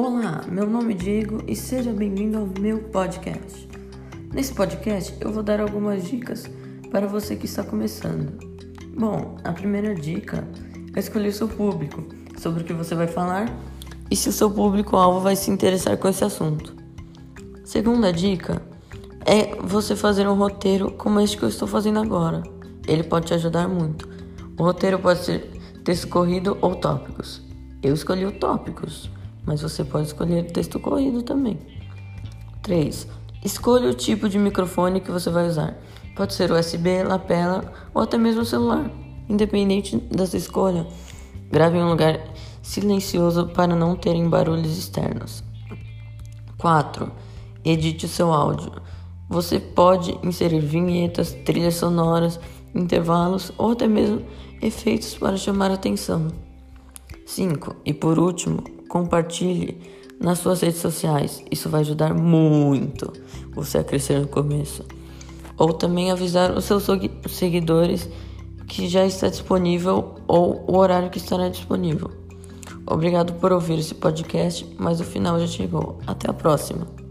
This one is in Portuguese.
Olá, meu nome é Diego e seja bem-vindo ao meu podcast. Nesse podcast eu vou dar algumas dicas para você que está começando. Bom, a primeira dica é escolher o seu público, sobre o que você vai falar e se o seu público-alvo vai se interessar com esse assunto. Segunda dica é você fazer um roteiro como este que eu estou fazendo agora. Ele pode te ajudar muito. O roteiro pode ser texto corrido ou tópicos. Eu escolhi o tópicos, mas você pode escolher texto corrido também. 3. Escolha o tipo de microfone que você vai usar. Pode ser USB, lapela ou até mesmo celular. Independente dessa escolha, grave em um lugar silencioso para não terem barulhos externos. 4. Edite o seu áudio. Você pode inserir vinhetas, trilhas sonoras, intervalos ou até mesmo efeitos para chamar atenção. 5. E por último, compartilhe nas suas redes sociais. Isso vai ajudar muito você a crescer no começo. Ou também avisar os seus seguidores que já está disponível ou o horário que estará disponível. Obrigado por ouvir esse podcast, mas o final já chegou. Até a próxima.